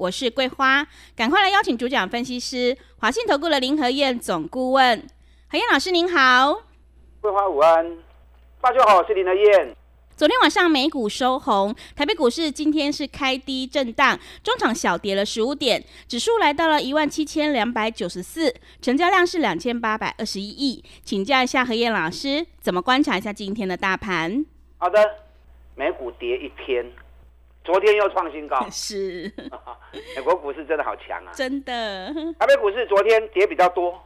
我是桂花，赶快来邀请主讲分析师华信投顾的林和燕总顾问，何燕老师您好。桂花午安，大家好，我是林和燕。昨天晚上美股收红，台北股市今天是开低震荡，中场小跌了十五点，指数来到了一万七千两百九十四，成交量是两千八百二十一亿。请教一下何燕老师，怎么观察一下今天的大盘？好的，美股跌一天。昨天又创新高，是 美国股市真的好强啊！真的，台北股市昨天跌比较多，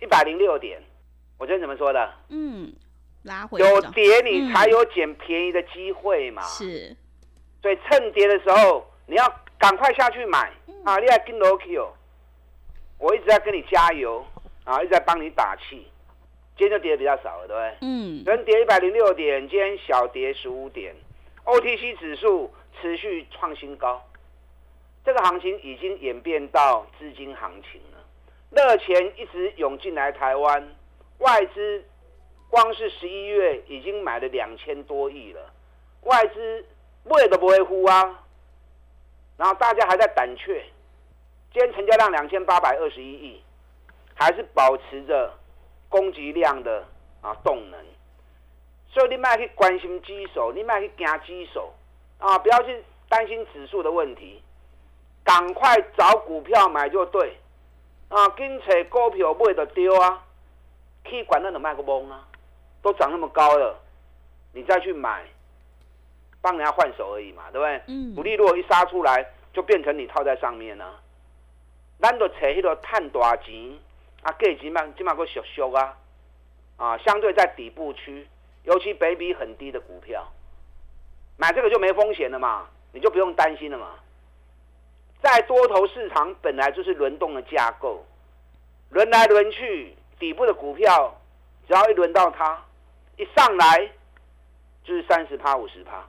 一百零六点。我昨天怎么说的？嗯，拉回有跌你才有捡便宜的机会嘛。是，所以趁跌的时候你要赶快下去买啊！你要跟 Loki 我一直在跟你加油啊，一直在帮你打气。今天就跌的比较少了，对不对？嗯。昨天跌一百零六点，今天小跌十五点，OTC 指数。持续创新高，这个行情已经演变到资金行情了。热钱一直涌进来台湾，外资光是十一月已经买了两千多亿了，外资不都不会呼啊。然后大家还在胆怯，今天成交量两千八百二十一亿，还是保持着供给量的啊动能。所以你卖去关心指数，你卖去惊指数。啊，不要去担心指数的问题，赶快找股票买就对。啊，跟找股票买就丢啊，去管那的卖个懵啊，都涨那么高了，你再去买，帮人家换手而已嘛，对不对？嗯。股利如果一杀出来，就变成你套在上面了。咱都找迄个探大钱，啊，价钱嘛，起码个小小啊，啊，相对在底部区，尤其北比很低的股票。买这个就没风险了嘛，你就不用担心了嘛。在多头市场本来就是轮动的架构，轮来轮去，底部的股票只要一轮到它，一上来就是三十趴、五十趴，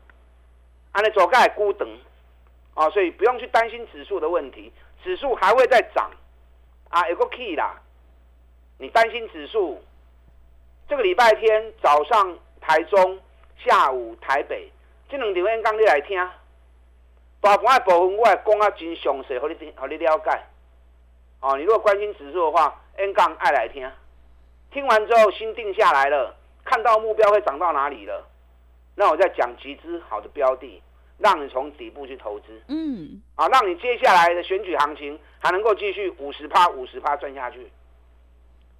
按你走盖孤等啊，所以不用去担心指数的问题，指数还会再涨啊，有个 key 啦。你担心指数，这个礼拜天早上台中，下午台北。这两条演讲你来听，大盘的部分我会讲啊真详细，互你听，互你了解。哦，你如果关心指数的话，演讲爱来听。听完之后心定下来了，看到目标会涨到哪里了，那我再讲集资好的标的，让你从底部去投资。嗯。啊，让你接下来的选举行情还能够继续五十趴、五十趴赚下去。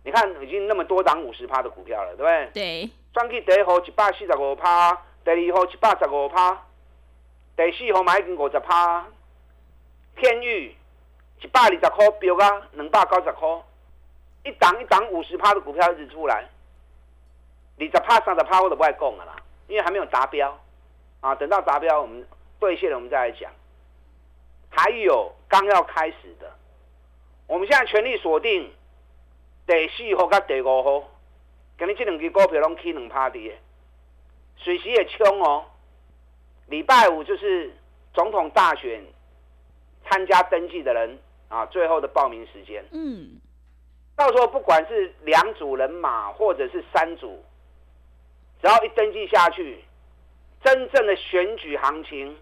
你看，已经那么多涨五十趴的股票了，对不对？对。赚去第一号一百四十五趴。第二号一百十五趴，第四号买已经五十趴，天域一百二十块标啊，两百九十块，一档一档五十趴的股票一直出来，二十趴三十趴我都不爱讲了啦，因为还没有达标啊，等到达标我们兑现了我们再来讲。还有刚要开始的，我们现在全力锁定第四号跟第五号，今日这两支股票拢起两趴的。水席也冲哦，礼拜五就是总统大选参加登记的人啊，最后的报名时间。嗯，到时候不管是两组人马或者是三组，只要一登记下去，真正的选举行情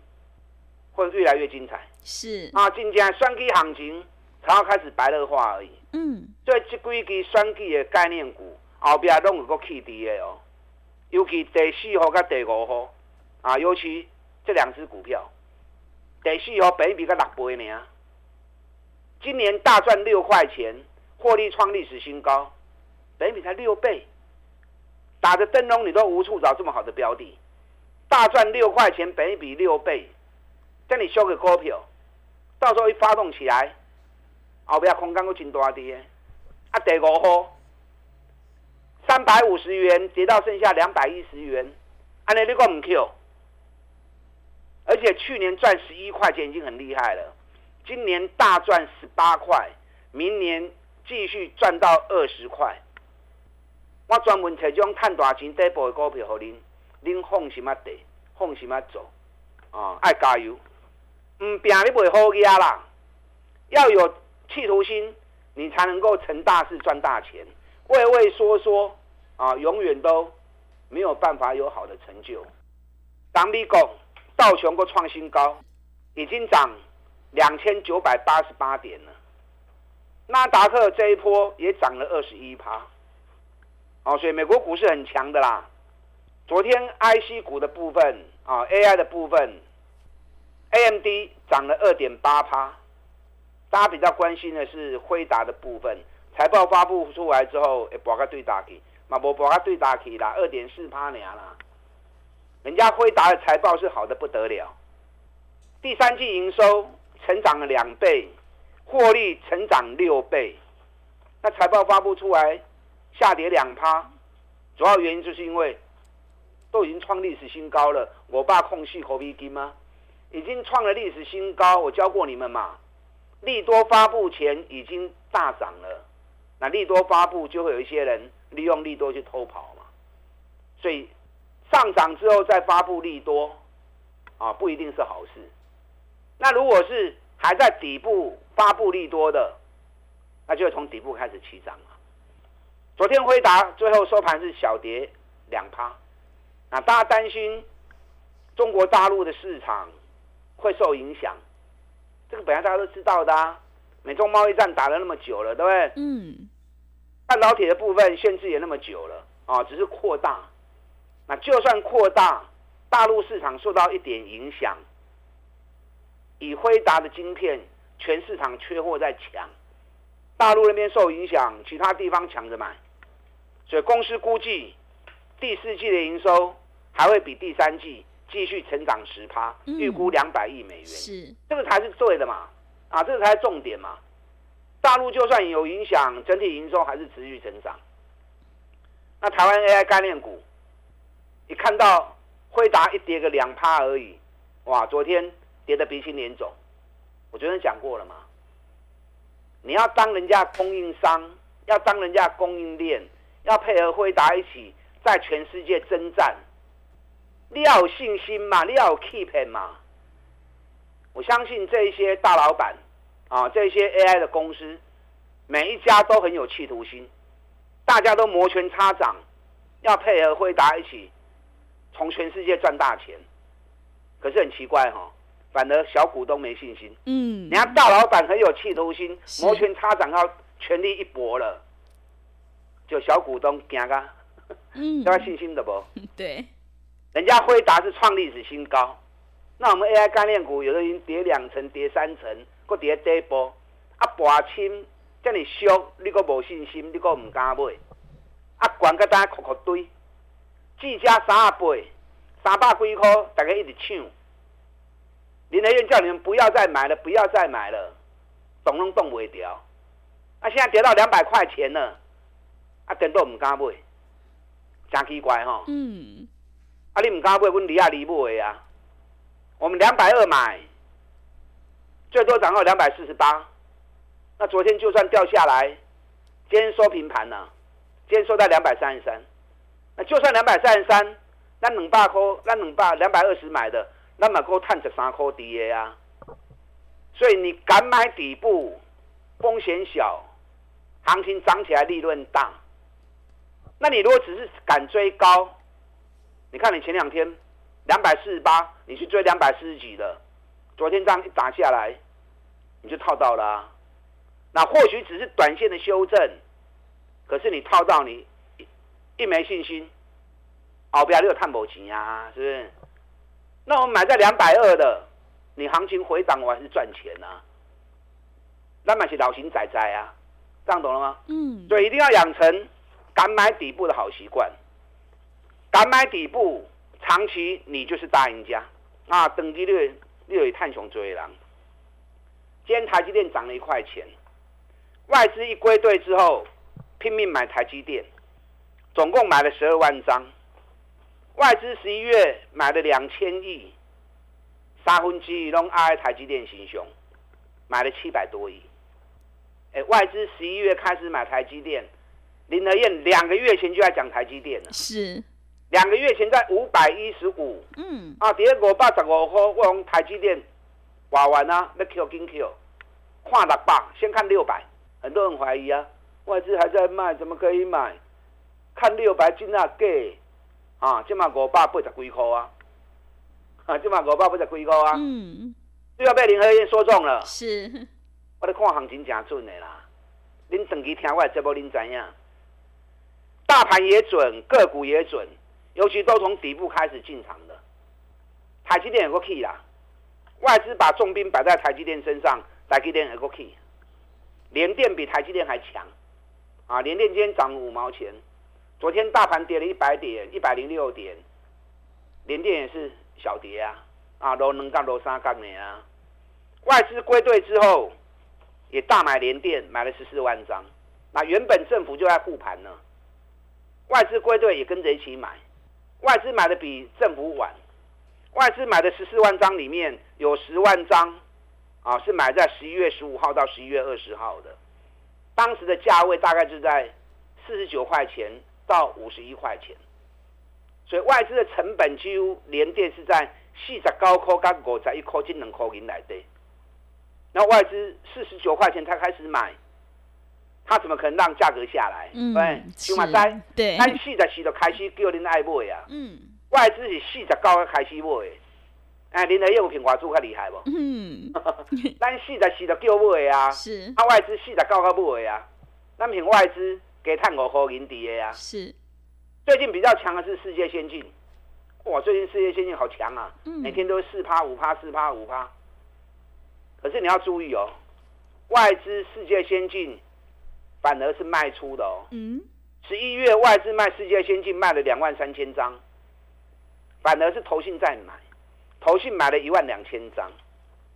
会越来越精彩。是啊，今天选举行情才要开始白热化而已。嗯，所以这几支选举的概念股后边拢有个起跌的哦。尤其第四号跟第五号，啊，尤其这两只股票，第四号比比个六倍呢，今年大赚六块钱，获利创历史新高，比比才六倍，打着灯笼你都无处找这么好的标的，大赚六块钱，比比六倍，叫你修个股票，到时候一发动起来，后边空间都真大啲，啊，第五号。三百五十元跌到剩下两百一十元，安尼你讲唔 Q？而且去年赚十一块钱已经很厉害了，今年大赚十八块，明年继续赚到二十块。我专门找这种赚大钱底部的股票给您，您放心啊地，放心啊走，啊，爱加油！唔拼你袂好压啦，要有企图心，你才能够成大事赚大钱。畏畏缩缩啊，永远都没有办法有好的成就。当美国道琼个创新高，已经涨两千九百八十八点了。纳达克这一波也涨了二十一趴。哦，所以美国股市很强的啦。昨天 IC 股的部分啊，AI 的部分，AMD 涨了二点八趴。大家比较关心的是辉达的部分，财报发布出来之后，诶，博个对打给，嘛无博个对打起啦，二点四趴年啦。人家辉达的财报是好的不得了，第三季营收成长了两倍，获利成长六倍。那财报发布出来。下跌两趴，主要原因就是因为都已经创历史新高了。我爸空隙口鼻金吗？已经创了历史新高。我教过你们嘛，利多发布前已经大涨了，那利多发布就会有一些人利用利多去偷跑嘛。所以上涨之后再发布利多啊，不一定是好事。那如果是还在底部发布利多的，那就从底部开始起涨了。昨天辉达最后收盘是小跌两趴，那大家担心中国大陆的市场会受影响，这个本来大家都知道的啊。美中贸易战打了那么久了，对不对？嗯。半导体的部分限制也那么久了啊，只是扩大。那就算扩大，大陆市场受到一点影响，以辉达的晶片，全市场缺货在抢，大陆那边受影响，其他地方抢着买。所以公司估计第四季的营收还会比第三季继续成长十趴，预估两百亿美元。是这个才是对的嘛？啊，这个才是重点嘛。大陆就算有影响，整体营收还是持续成长。那台湾 AI 概念股，你看到惠达一跌个两趴而已，哇，昨天跌得鼻青脸肿。我昨天讲过了嘛，你要当人家供应商，要当人家供应链。要配合辉达一起在全世界征战，你要有信心嘛，你要有 keep 嘛。我相信这一些大老板啊，这些 AI 的公司，每一家都很有企图心，大家都摩拳擦掌，要配合辉达一起从全世界赚大钱。可是很奇怪哈，反而小股东没信心。嗯，人家大老板很有企图心，摩拳擦掌要全力一搏了。就小股东惊啊，嗯，有信心的不？对，人家辉达是创历史新高，那我们 AI 概念股有的已经跌两层、跌三层，搁伫咧底部，啊，跋深遮尔俗，你搁无信心，你搁毋敢买，啊，管个单壳壳堆，计价三啊八，三百几箍，逐个一直抢，林德燕叫你们不要再买了，不要再买了，动拢动袂掉，啊，现在跌到两百块钱了。啊，电都毋敢买，真奇怪吼。嗯。啊，你毋敢买，阮离啊离买啊。我们两百二买，最多涨到两百四十八。那昨天就算掉下来，今天收平盘了，今天收在两百三十三。那就算两百三十三，那两百块，那两百两百二十买的，那么够赚十三块底的啊。所以你敢买底部，风险小，行情涨起来利润大。那你如果只是敢追高，你看你前两天两百四十八，你去追两百四十几的，昨天这样一打下来，你就套到了。那或许只是短线的修正，可是你套到你一没信心，后边你有探不钱呀，是不是？那我们买在两百二的，你行情回档我还是赚钱啊。那买是老型仔仔啊，这样懂了吗？嗯。对，一定要养成。敢买底部的好习惯，敢买底部，长期你就是大赢家啊！等级略略有探熊追狼。今天台积电涨了一块钱，外资一归队之后，拼命买台积电，总共买了十二万张。外资十一月买了两千亿，三分之一拢爱台积电行凶。买了七百多亿。哎，外资十一月开始买台积电，林德燕两个月前就在讲台积电了。是，两个月前在五百一十五，嗯，啊，第二五百十五号，我用台积电挖完啊，要 Q 金 Q，看六百，先看六百，很多人怀疑啊，外资还在卖，怎么可以买？看六百进啊给，啊，今嘛五百八十几块啊，啊，今嘛五百八十几块啊，嗯，又要被林和燕说中了。是，我咧看行情真准的啦，恁长期听我的节目，恁知影？大盘也准，个股也准，尤其都从底部开始进场的。台积电有个 key 啦，外资把重兵摆在台积电身上，台积电有个 key。联电比台积电还强，啊，联电今天涨五毛钱，昨天大盘跌了一百点，一百零六点，联电也是小跌啊，啊，落两角落三角呢啊。外资归队之后，也大买联电，买了十四万张。那原本政府就在护盘呢，外资归队也跟着一起买。外资买的比政府晚，外资买的十四万张里面有十万张啊是买在十一月十五号到十一月二十号的，当时的价位大概就在四十九块钱到五十一块钱，所以外资的成本几乎连电是在四十九块跟五十一块这两块银来的。那外资四十九块钱才开始买，他怎么可能让价格下来？嗯，对，是马仔，对，咱四十四就开始叫恁爱买啊，嗯外资是四十九才开始买的。哎，恁的业务品华珠较厉害无？嗯，咱四十四就叫买的啊，是。啊外资四十九才买的啊，咱凭外资给探五块银底的啊。是，最近比较强的是世界先进，哇，最近世界先进好强啊，嗯。每天都四趴五趴四趴五趴。可是你要注意哦，外资世界先进反而是卖出的哦。嗯，十一月外资卖世界先进卖了两万三千张，反而是投信在买，投信买了一万两千张，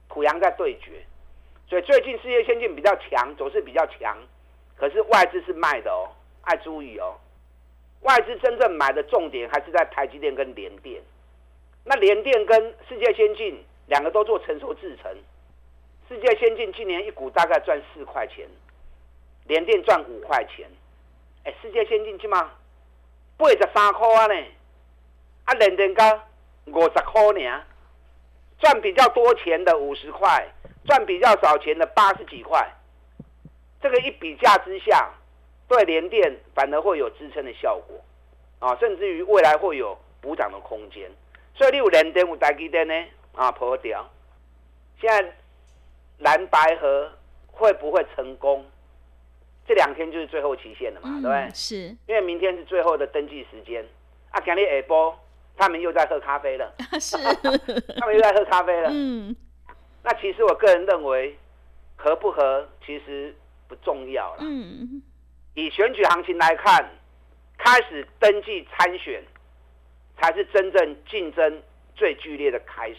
濮阳在对决，所以最近世界先进比较强，走势比较强，可是外资是卖的哦，爱注意哦，外资真正买的重点还是在台积电跟联电，那联电跟世界先进两个都做成熟制程，世界先进今年一股大概赚四块钱，联电赚五块钱。哎，世界先进去吗八十三块啊呢，啊，联电加五十块呢，赚比较多钱的五十块，赚比较少钱的八十几块，这个一比价之下，对联电反而会有支撑的效果，啊，甚至于未来会有补涨的空间。所以你有联电有台积电呢，啊，破掉。现在蓝白河会不会成功？这两天就是最后期限了嘛，对不对嗯？是，因为明天是最后的登记时间。啊，今天下晡他们又在喝咖啡了，是，他们又在喝咖啡了。嗯，那其实我个人认为，合不合其实不重要了。嗯，以选举行情来看，开始登记参选，才是真正竞争最剧烈的开始。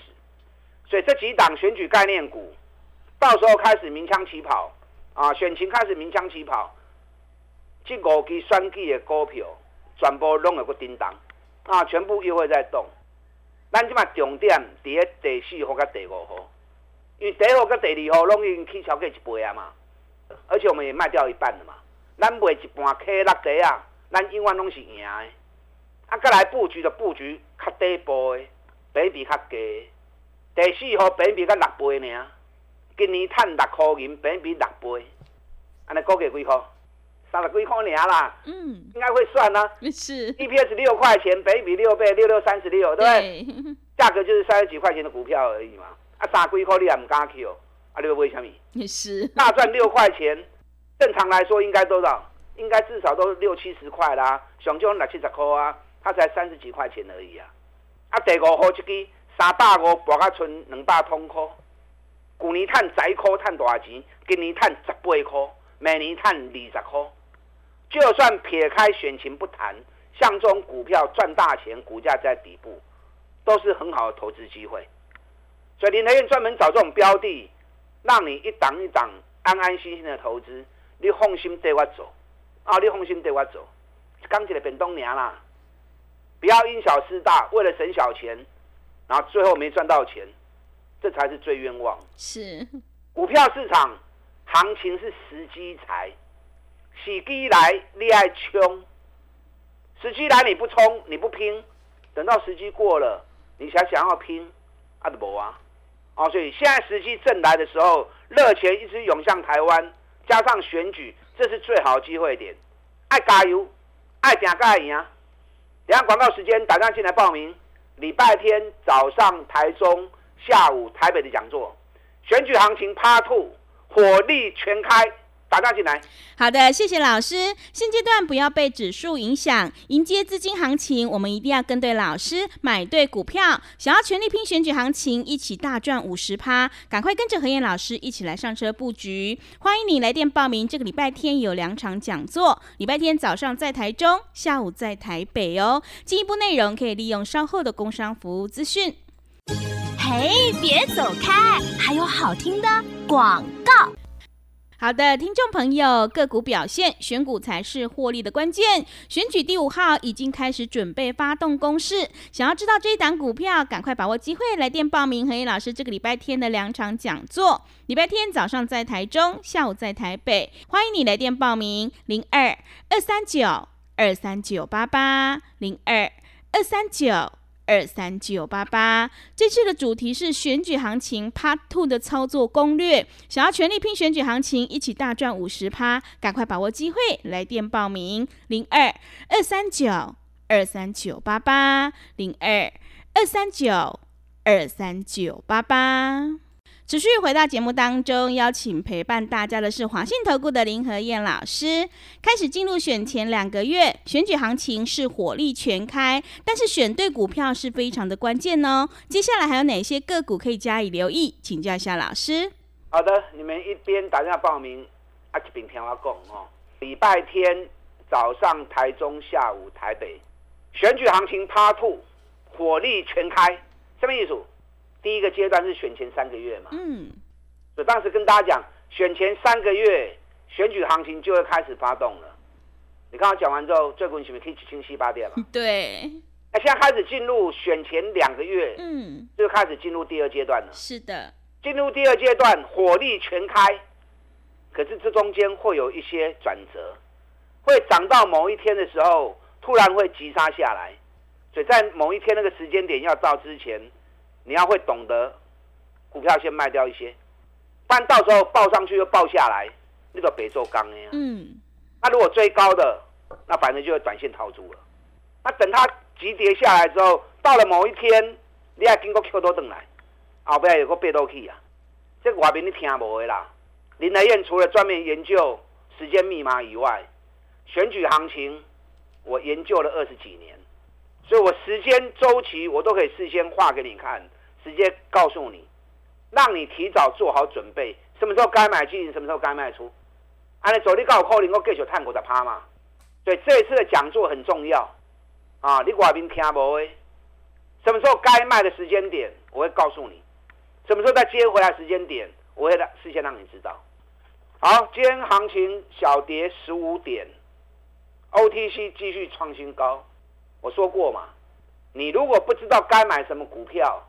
所以这几档选举概念股，到时候开始鸣枪起跑啊，选情开始鸣枪起跑，这五支选举的股票，全部拢有个叮当啊，全部又会在动。咱即马重点伫咧第四号甲第五号，因为第一号甲第二号拢已经起超过一倍啊嘛，而且我们也卖掉一半了嘛。咱卖一半 K 六底啊，咱永远拢是赢的。啊，再来布局的布局较底部的，比比较低。第四号比比较六倍尔，今年赚六块银，比比六倍，安尼估计几块？三十几块尔啦，嗯，应该会算啊。是，EPS 六块钱，比比六倍，六六三十六，对不对？价格就是三十几块钱的股票而已嘛。啊，三几块你也唔敢 Q，啊，你会买什么？也是，大赚六块钱，正常来说应该多少？应该至少都六七十块啦，上少六七十块啊，它才三十几块钱而已啊。啊，第五号一支三百五博到剩两百通块，去年赚十一块，赚多少钱？今年赚十八块，明年赚二十块。就算撇开选情不谈，像这种股票赚大钱，股价在底部，都是很好的投资机会。所以林德燕专门找这种标的，让你一档一档安安心心的投资，你放心对我走，啊，你放心对我走，刚起来变东娘啦，不要因小失大，为了省小钱，然后最后没赚到钱，这才是最冤枉。是，股票市场行情是时机财，时机来你爱冲，时机来你不冲你不拼，等到时机过了，你才想要拼，啊都无啊！哦，所以现在时机正来的时候，热钱一直涌向台湾，加上选举，这是最好的机会点。爱加油，爱点加赢啊！等下广告时间，打电话进来报名。礼拜天早上台中，下午台北的讲座，选举行情 Part Two，火力全开。打大进来，好的，谢谢老师。现阶段不要被指数影响，迎接资金行情，我们一定要跟对老师，买对股票。想要全力拼选举行情，一起大赚五十趴，赶快跟着何燕老师一起来上车布局。欢迎你来电报名，这个礼拜天有两场讲座，礼拜天早上在台中，下午在台北哦。进一步内容可以利用稍后的工商服务资讯。嘿，别走开，还有好听的广告。好的，听众朋友，个股表现，选股才是获利的关键。选举第五号已经开始准备发动攻势，想要知道这一档股票，赶快把握机会，来电报名何毅老师这个礼拜天的两场讲座。礼拜天早上在台中，下午在台北，欢迎你来电报名：零二二三九二三九八八零二二三九。二三九八八，这次的主题是选举行情 Part Two 的操作攻略。想要全力拼选举行情，一起大赚五十趴，赶快把握机会，来电报名：零二二三九二三九八八零二二三九二三九八八。持续回到节目当中，邀请陪伴大家的是华信投顾的林和燕老师。开始进入选前两个月，选举行情是火力全开，但是选对股票是非常的关键哦。接下来还有哪些个股可以加以留意？请教一下老师。好的，你们一边打电话报名，啊一边听我讲哦。礼拜天早上台中，下午台北，选举行情 Part Two，火力全开，什么意思？第一个阶段是选前三个月嘛，嗯，所以当时跟大家讲，选前三个月选举行情就会开始发动了。你刚刚讲完之后，最近是不是可以清晰八点了？对。那现在开始进入选前两个月，嗯，就开始进入第二阶段了。是的，进入第二阶段火力全开，可是这中间会有一些转折，会涨到某一天的时候，突然会急杀下来，所以在某一天那个时间点要到之前。你要会懂得，股票先卖掉一些，不然到时候报上去又报下来，那个北做钢呀。嗯。那如果追高的，那反正就会短线套住了。那等它急跌下来之后，到了某一天，你还经过 Q 多等来，后边有个背多去啊。这个外面你听无的啦。林来燕除了专门研究时间密码以外，选举行情我研究了二十几年。所以我时间周期我都可以事先画给你看，直接告诉你，让你提早做好准备，什么时候该买进，什么时候该卖出。按你走你告扣零，我继续探股的趴嘛。所以这一次的讲座很重要啊！你外面听无诶？什么时候该卖的时间点，我会告诉你；什么时候再接回来时间点，我会事先让你知道。好，今天行情小跌十五点，OTC 继续创新高。我说过嘛，你如果不知道该买什么股票，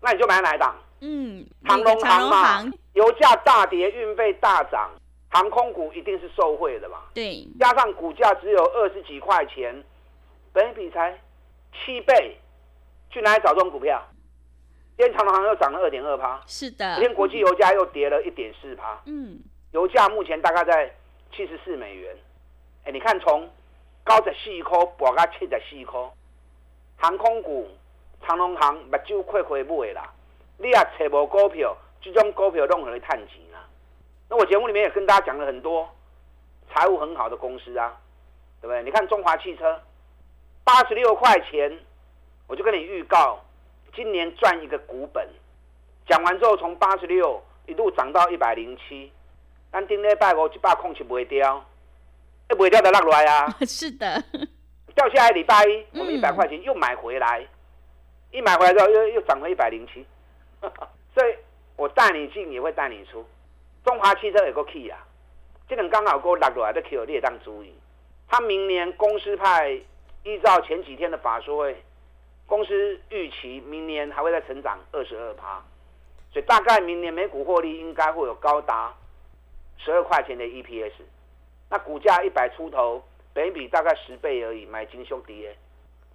那你就买哪档？嗯，长龙航嘛，油价大跌，运费大涨，航空股一定是受惠的嘛。对，加上股价只有二十几块钱，本比才七倍，去哪里找这种股票？今天长隆航又涨了二点二趴，是的。今天国际油价又跌了一点四趴，嗯，油价目前大概在七十四美元。哎，你看从。九十四块，博到七十四块。航空股、长隆行目睭快回买啦。你也找无股票，这种股票拢可以探钱啦。那我节目里面也跟大家讲了很多财务很好的公司啊，对不对？你看中华汽车，八十六块钱，我就跟你预告，今年赚一个股本。讲完之后，从八十六一路涨到一百零七，但顶礼拜五一百空七不会掉。不会掉的落来啊！是的，掉下来礼拜一，我们一百块钱又买回来，一买回来之后又又涨回一百零七，所以我带你进也会带你出。中华汽车有个 key 啊，这能刚好给我落落来的 key，你也当注意。他明年公司派依照前几天的法说会，公司预期明年还会再成长二十二趴，所以大概明年每股获利应该会有高达十二块钱的 EPS。那股价一百出头，北比大概十倍而已，买金兄弟的。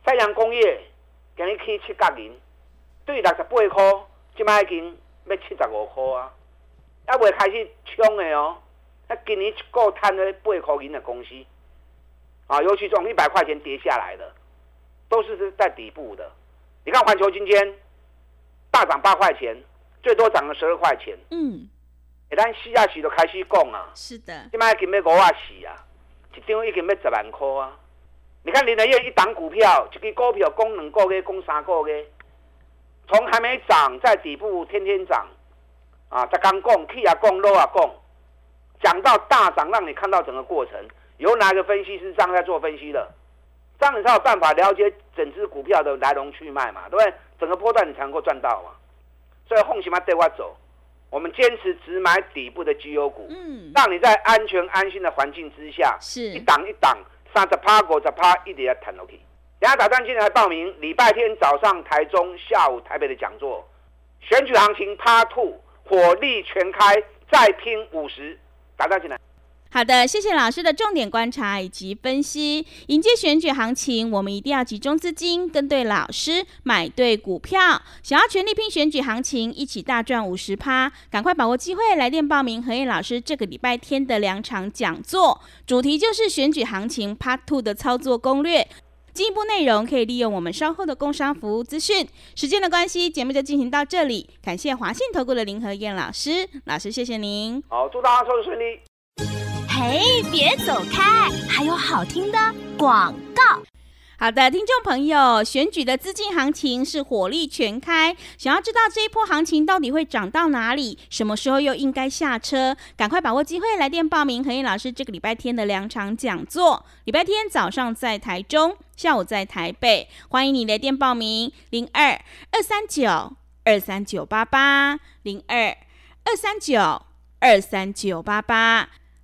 太阳工业给你起七角银，对六十八块，即摆已经要七十五块啊，还未开始冲的哦。那今年一个赚了八块银的公司，啊，尤其从一百块钱跌下来的，都是在底部的。你看环球今天大涨八块钱，最多涨了十二块钱。嗯，一旦四啊四就开始讲啊，是的，即摆已经要五啊四啊，一张已经要十万块啊。你看林德燕一档股票，一支股票供两个月，供三个月，从还没涨，在底部天天涨，啊，在刚供，起啊供，落啊供，讲到大涨，让你看到整个过程，有哪个分析师这样在做分析的？这样你才有办法了解整只股票的来龙去脉嘛，对不对？整个波段你才能够赚到嘛。所以红起码带我走，我们坚持只买底部的绩优股，嗯，让你在安全安心的环境之下，是一是，档一档，三十趴、五十趴，一直要谈楼梯。等下打算进来报名，礼拜天早上台中，下午台北的讲座，选举行情趴 two，火力全开，再拼五十，打算进来。好的，谢谢老师的重点观察以及分析。迎接选举行情，我们一定要集中资金，跟对老师，买对股票。想要全力拼选举行情，一起大赚五十趴，赶快把握机会，来电报名何燕老师这个礼拜天的两场讲座，主题就是选举行情 Part Two 的操作攻略。进一步内容可以利用我们稍后的工商服务资讯。时间的关系，节目就进行到这里。感谢华信投顾的林和燕老师，老师谢谢您。好，祝大家操作顺利。嘿，别走开，还有好听的广告。好的，听众朋友，选举的资金行情是火力全开，想要知道这一波行情到底会涨到哪里，什么时候又应该下车？赶快把握机会，来电报名何燕老师这个礼拜天的两场讲座。礼拜天早上在台中，下午在台北，欢迎你来电报名：零二二三九二三九八八零二二三九二三九八八。